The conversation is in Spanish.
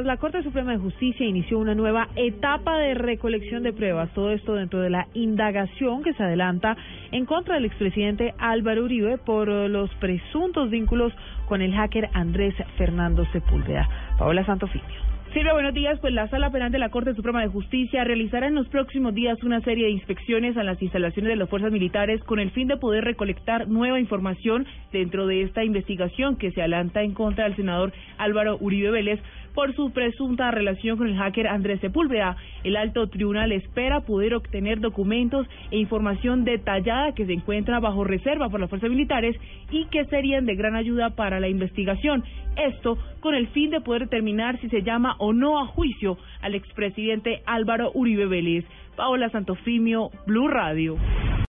La Corte Suprema de Justicia inició una nueva etapa de recolección de pruebas. Todo esto dentro de la indagación que se adelanta en contra del expresidente Álvaro Uribe por los presuntos vínculos con el hacker Andrés Fernando Sepúlveda. Paola Santofimio. Silvia, buenos días. Pues la Sala Penal de la Corte Suprema de Justicia realizará en los próximos días una serie de inspecciones a las instalaciones de las fuerzas militares con el fin de poder recolectar nueva información dentro de esta investigación que se adelanta en contra del senador Álvaro Uribe Vélez por su presunta relación con el hacker Andrés Sepúlveda. El alto tribunal espera poder obtener documentos e información detallada que se encuentra bajo reserva por las fuerzas militares y que serían de gran ayuda para la investigación. Esto con el fin de poder determinar si se llama o no a juicio al expresidente Álvaro Uribe Vélez. Paola Santofimio, Blue Radio.